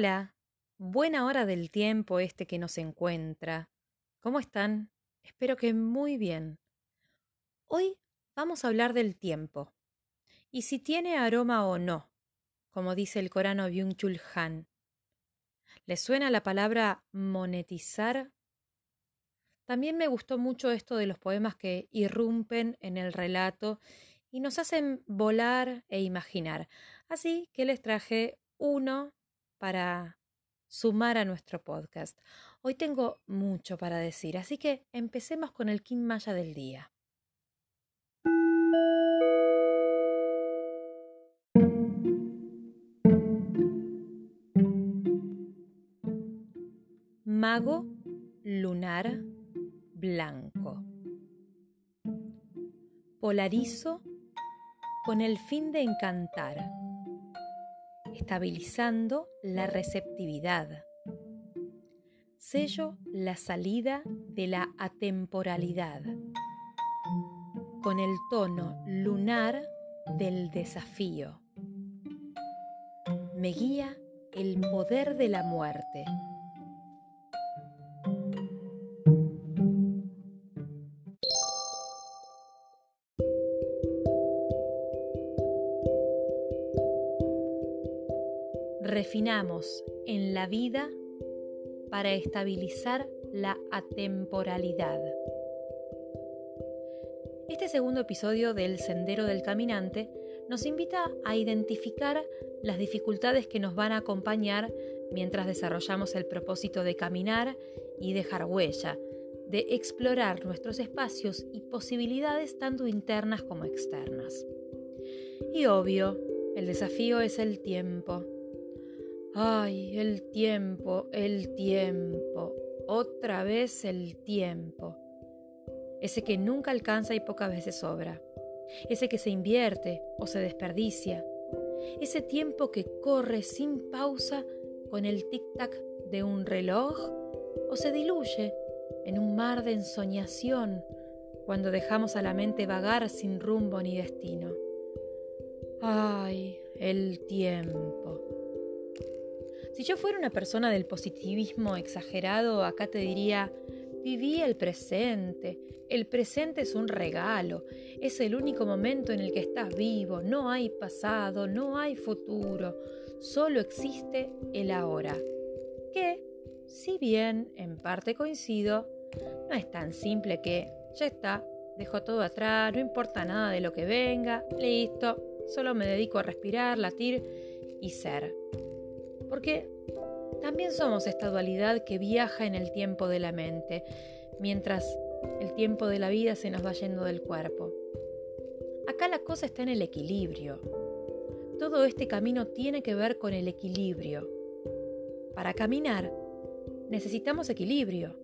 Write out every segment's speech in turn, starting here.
Hola, buena hora del tiempo este que nos encuentra. ¿Cómo están? Espero que muy bien. Hoy vamos a hablar del tiempo y si tiene aroma o no, como dice el Corano Byung-Chul Han. ¿Les suena la palabra monetizar? También me gustó mucho esto de los poemas que irrumpen en el relato y nos hacen volar e imaginar. Así que les traje uno para sumar a nuestro podcast. Hoy tengo mucho para decir, así que empecemos con el King Maya del día. Mago lunar blanco. Polarizo con el fin de encantar, estabilizando la receptividad. Sello la salida de la atemporalidad con el tono lunar del desafío. Me guía el poder de la muerte. Refinamos en la vida para estabilizar la atemporalidad. Este segundo episodio del Sendero del Caminante nos invita a identificar las dificultades que nos van a acompañar mientras desarrollamos el propósito de caminar y dejar huella, de explorar nuestros espacios y posibilidades tanto internas como externas. Y obvio, el desafío es el tiempo. Ay, el tiempo, el tiempo, otra vez el tiempo. Ese que nunca alcanza y pocas veces sobra. Ese que se invierte o se desperdicia. Ese tiempo que corre sin pausa con el tic-tac de un reloj o se diluye en un mar de ensoñación cuando dejamos a la mente vagar sin rumbo ni destino. Ay, el tiempo. Si yo fuera una persona del positivismo exagerado, acá te diría, viví el presente. El presente es un regalo, es el único momento en el que estás vivo, no hay pasado, no hay futuro, solo existe el ahora. Que, si bien en parte coincido, no es tan simple que ya está, dejo todo atrás, no importa nada de lo que venga, listo, solo me dedico a respirar, latir y ser. Porque también somos esta dualidad que viaja en el tiempo de la mente, mientras el tiempo de la vida se nos va yendo del cuerpo. Acá la cosa está en el equilibrio. Todo este camino tiene que ver con el equilibrio. Para caminar necesitamos equilibrio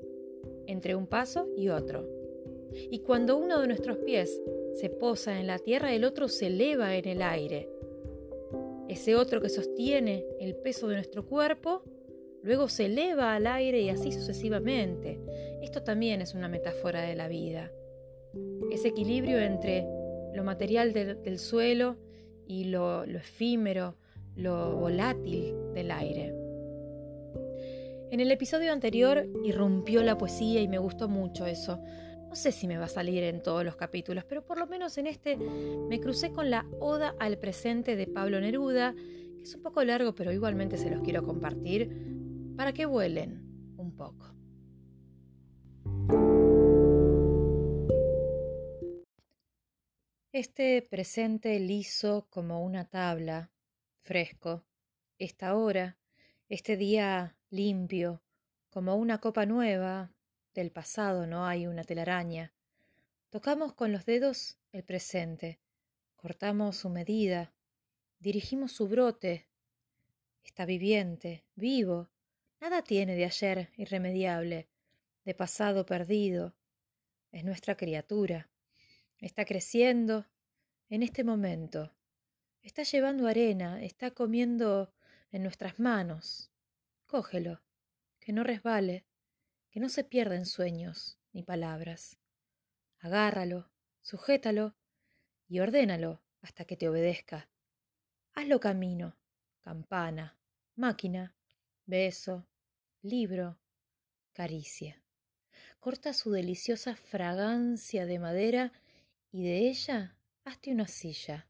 entre un paso y otro. Y cuando uno de nuestros pies se posa en la tierra, el otro se eleva en el aire ese otro que sostiene el peso de nuestro cuerpo, luego se eleva al aire y así sucesivamente. Esto también es una metáfora de la vida. Ese equilibrio entre lo material del, suelo y lo efímero, lo volátil del aire. En el episodio anterior irrumpió la poesía y me gustó mucho eso. No sé si me va a salir en todos los capítulos, pero por lo menos en este me crucé con la Oda al presente de Pablo Neruda, que es un poco largo, pero igualmente se los quiero compartir para que vuelen un poco. Este presente liso como una tabla, fresco, esta hora, este día limpio, como una copa nueva, del pasado no hay una telaraña. Tocamos con los dedos el presente, cortamos su medida, dirigimos su brote. Está viviente, vivo, nada tiene de ayer irremediable, de pasado perdido. Es nuestra criatura. Está creciendo en este momento. Está llevando arena, está comiendo en nuestras manos. Cógelo, que no resbale, que no se pierda en sueños ni palabras. Agárralo, sujétalo y ordénalo hasta que te obedezca. Hazlo camino, campana, máquina, beso, libro, caricia. Corta su deliciosa fragancia de madera y de ella hazte una silla.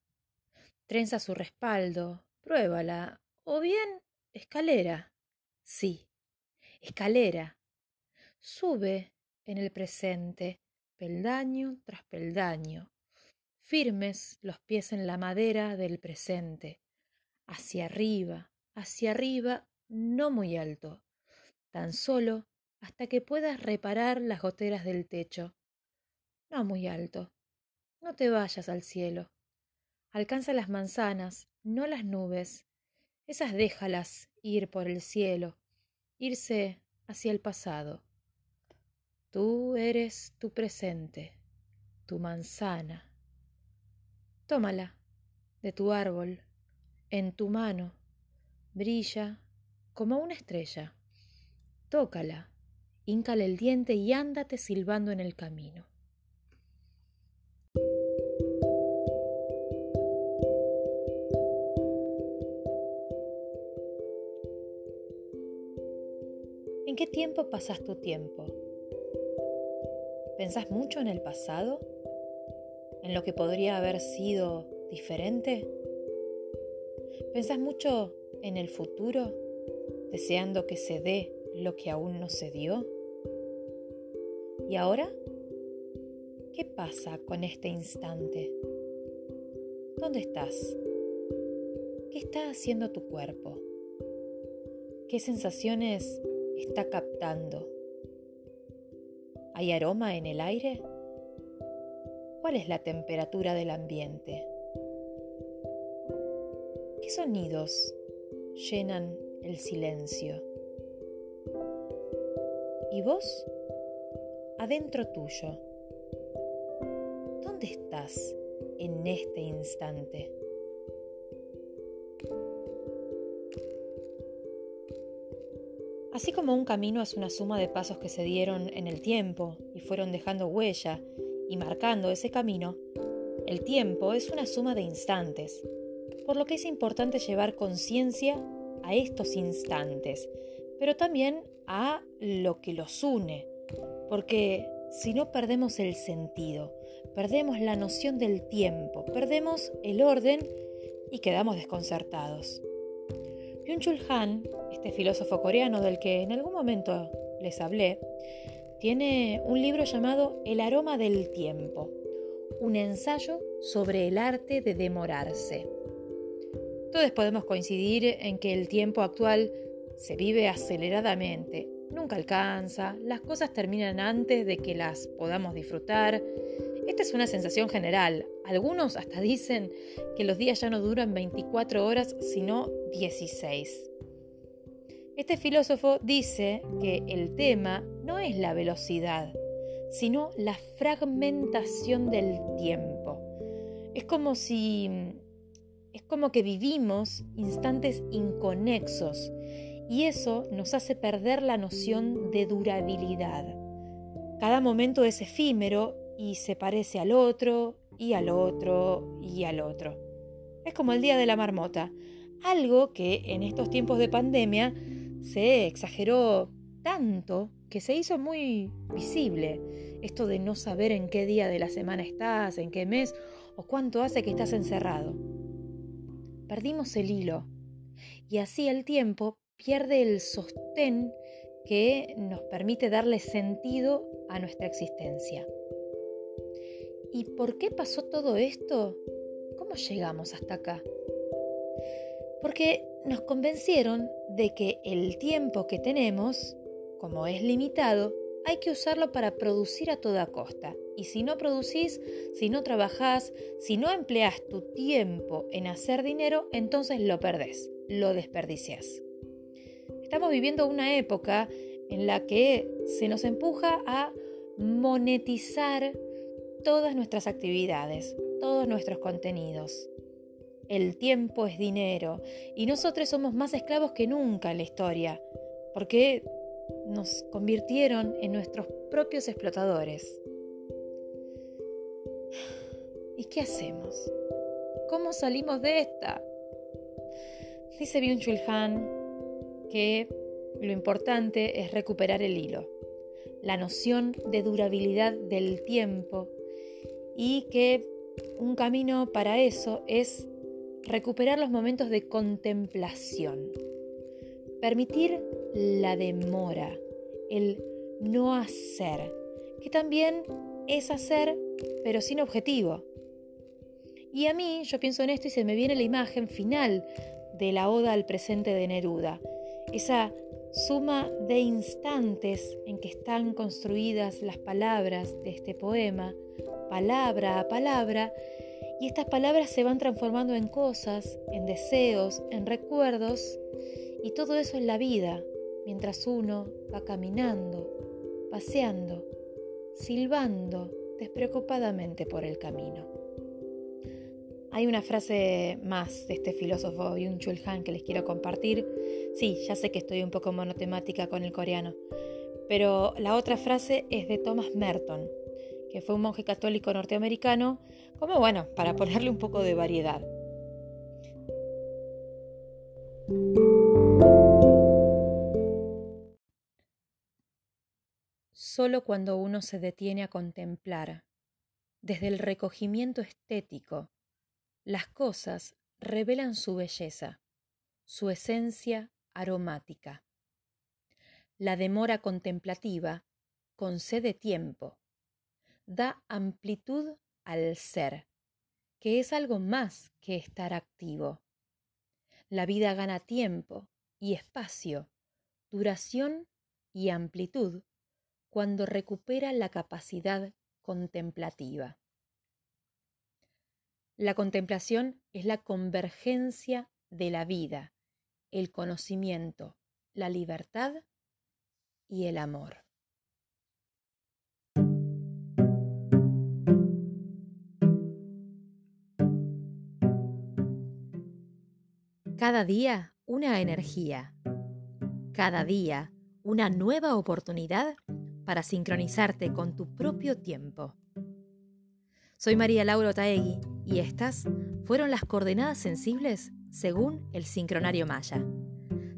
Trenza su respaldo, pruébala, o bien escalera. Sí, escalera. Sube en el presente, peldaño tras peldaño, firmes los pies en la madera del presente, hacia arriba, hacia arriba, no muy alto, tan solo hasta que puedas reparar las goteras del techo. No muy alto. No te vayas al cielo. Alcanza las manzanas, no las nubes. Esas déjalas ir por el cielo, irse hacia el pasado. Tú eres tu presente, tu manzana. Tómala de tu árbol, en tu mano, brilla como una estrella. Tócala, híncale el diente y ándate silbando en el camino. ¿En qué tiempo pasas tu tiempo? ¿Pensás mucho en el pasado? ¿En lo que podría haber sido diferente? ¿Pensás mucho en el futuro, deseando que se dé lo que aún no se dio? ¿Y ahora? ¿Qué pasa con este instante? ¿Dónde estás? ¿Qué está haciendo tu cuerpo? ¿Qué sensaciones está captando? ¿Hay aroma en el aire? ¿Cuál es la temperatura del ambiente? ¿Qué sonidos llenan el silencio? ¿Y vos? Adentro tuyo. ¿Dónde estás en este instante? Así como un camino es una suma de pasos que se dieron en el tiempo y fueron dejando huella y marcando ese camino, el tiempo es una suma de instantes, por lo que es importante llevar conciencia a estos instantes, pero también a lo que los une, porque si no perdemos el sentido, perdemos la noción del tiempo, perdemos el orden y quedamos desconcertados. Byung-Chul Han, este filósofo coreano del que en algún momento les hablé, tiene un libro llamado El aroma del tiempo, un ensayo sobre el arte de demorarse. Todos podemos coincidir en que el tiempo actual se vive aceleradamente, nunca alcanza, las cosas terminan antes de que las podamos disfrutar. Es una sensación general. Algunos hasta dicen que los días ya no duran 24 horas, sino 16. Este filósofo dice que el tema no es la velocidad, sino la fragmentación del tiempo. Es como si es como que vivimos instantes inconexos y eso nos hace perder la noción de durabilidad. Cada momento es efímero y se parece al otro y al otro y al otro. Es como el día de la marmota algo que en estos tiempos de pandemia se exageró tanto que se hizo muy visible. Esto de no saber en qué día de la semana estás, en qué mes o cuánto hace que estás encerrado. Perdimos el hilo y así el tiempo pierde el sostén que nos permite darle sentido a nuestra existencia. ¿Y por qué pasó todo esto? ¿Cómo llegamos hasta acá? porque nos convencieron de que el tiempo que tenemos, como es limitado, hay que usarlo para producir a toda costa. Y si no producís, si no trabajás, si no empleas tu tiempo en hacer dinero, entonces lo perdés, lo desperdicias. Estamos viviendo una época en la que se nos empuja a monetizar todas nuestras actividades, todos nuestros contenidos. El tiempo es dinero y nosotros somos más esclavos que nunca en la historia, porque nos convirtieron en nuestros propios explotadores. ¿Y qué hacemos? ¿Cómo salimos de esta? Dice Byung-Chul Han que lo importante es recuperar el hilo, la noción de durabilidad del tiempo y que un camino para eso es recuperar los momentos de contemplación, permitir la demora, el no hacer, que también es hacer pero sin objetivo. Y a mí yo pienso en esto y se me viene la imagen final de la oda al presente de Neruda, esa suma de instantes en que están construidas las palabras de este poema, palabra a palabra, y estas palabras se van transformando en cosas, en deseos, en recuerdos, y todo eso es la vida, mientras uno va caminando, paseando, silbando despreocupadamente por el camino. Hay una frase más de este filósofo Byung-Chul Han que les quiero compartir. Sí, ya sé que estoy un poco monotemática con el coreano, pero la otra frase es de Thomas Merton, que fue un monje católico norteamericano, como bueno, para ponerle un poco de variedad. Solo cuando uno se detiene a contemplar, desde el recogimiento estético, las cosas revelan su belleza, su esencia aromática. La demora contemplativa concede tiempo, da amplitud al ser, que es algo más que estar activo. La vida gana tiempo y espacio, duración y amplitud cuando recupera la capacidad contemplativa. La contemplación es la convergencia de la vida, el conocimiento, la libertad y el amor. Cada día una energía. Cada día una nueva oportunidad para sincronizarte con tu propio tiempo. Soy María Laura Taegui y estas fueron las coordenadas sensibles según el sincronario Maya.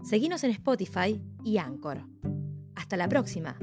Seguinos en Spotify y Anchor. Hasta la próxima.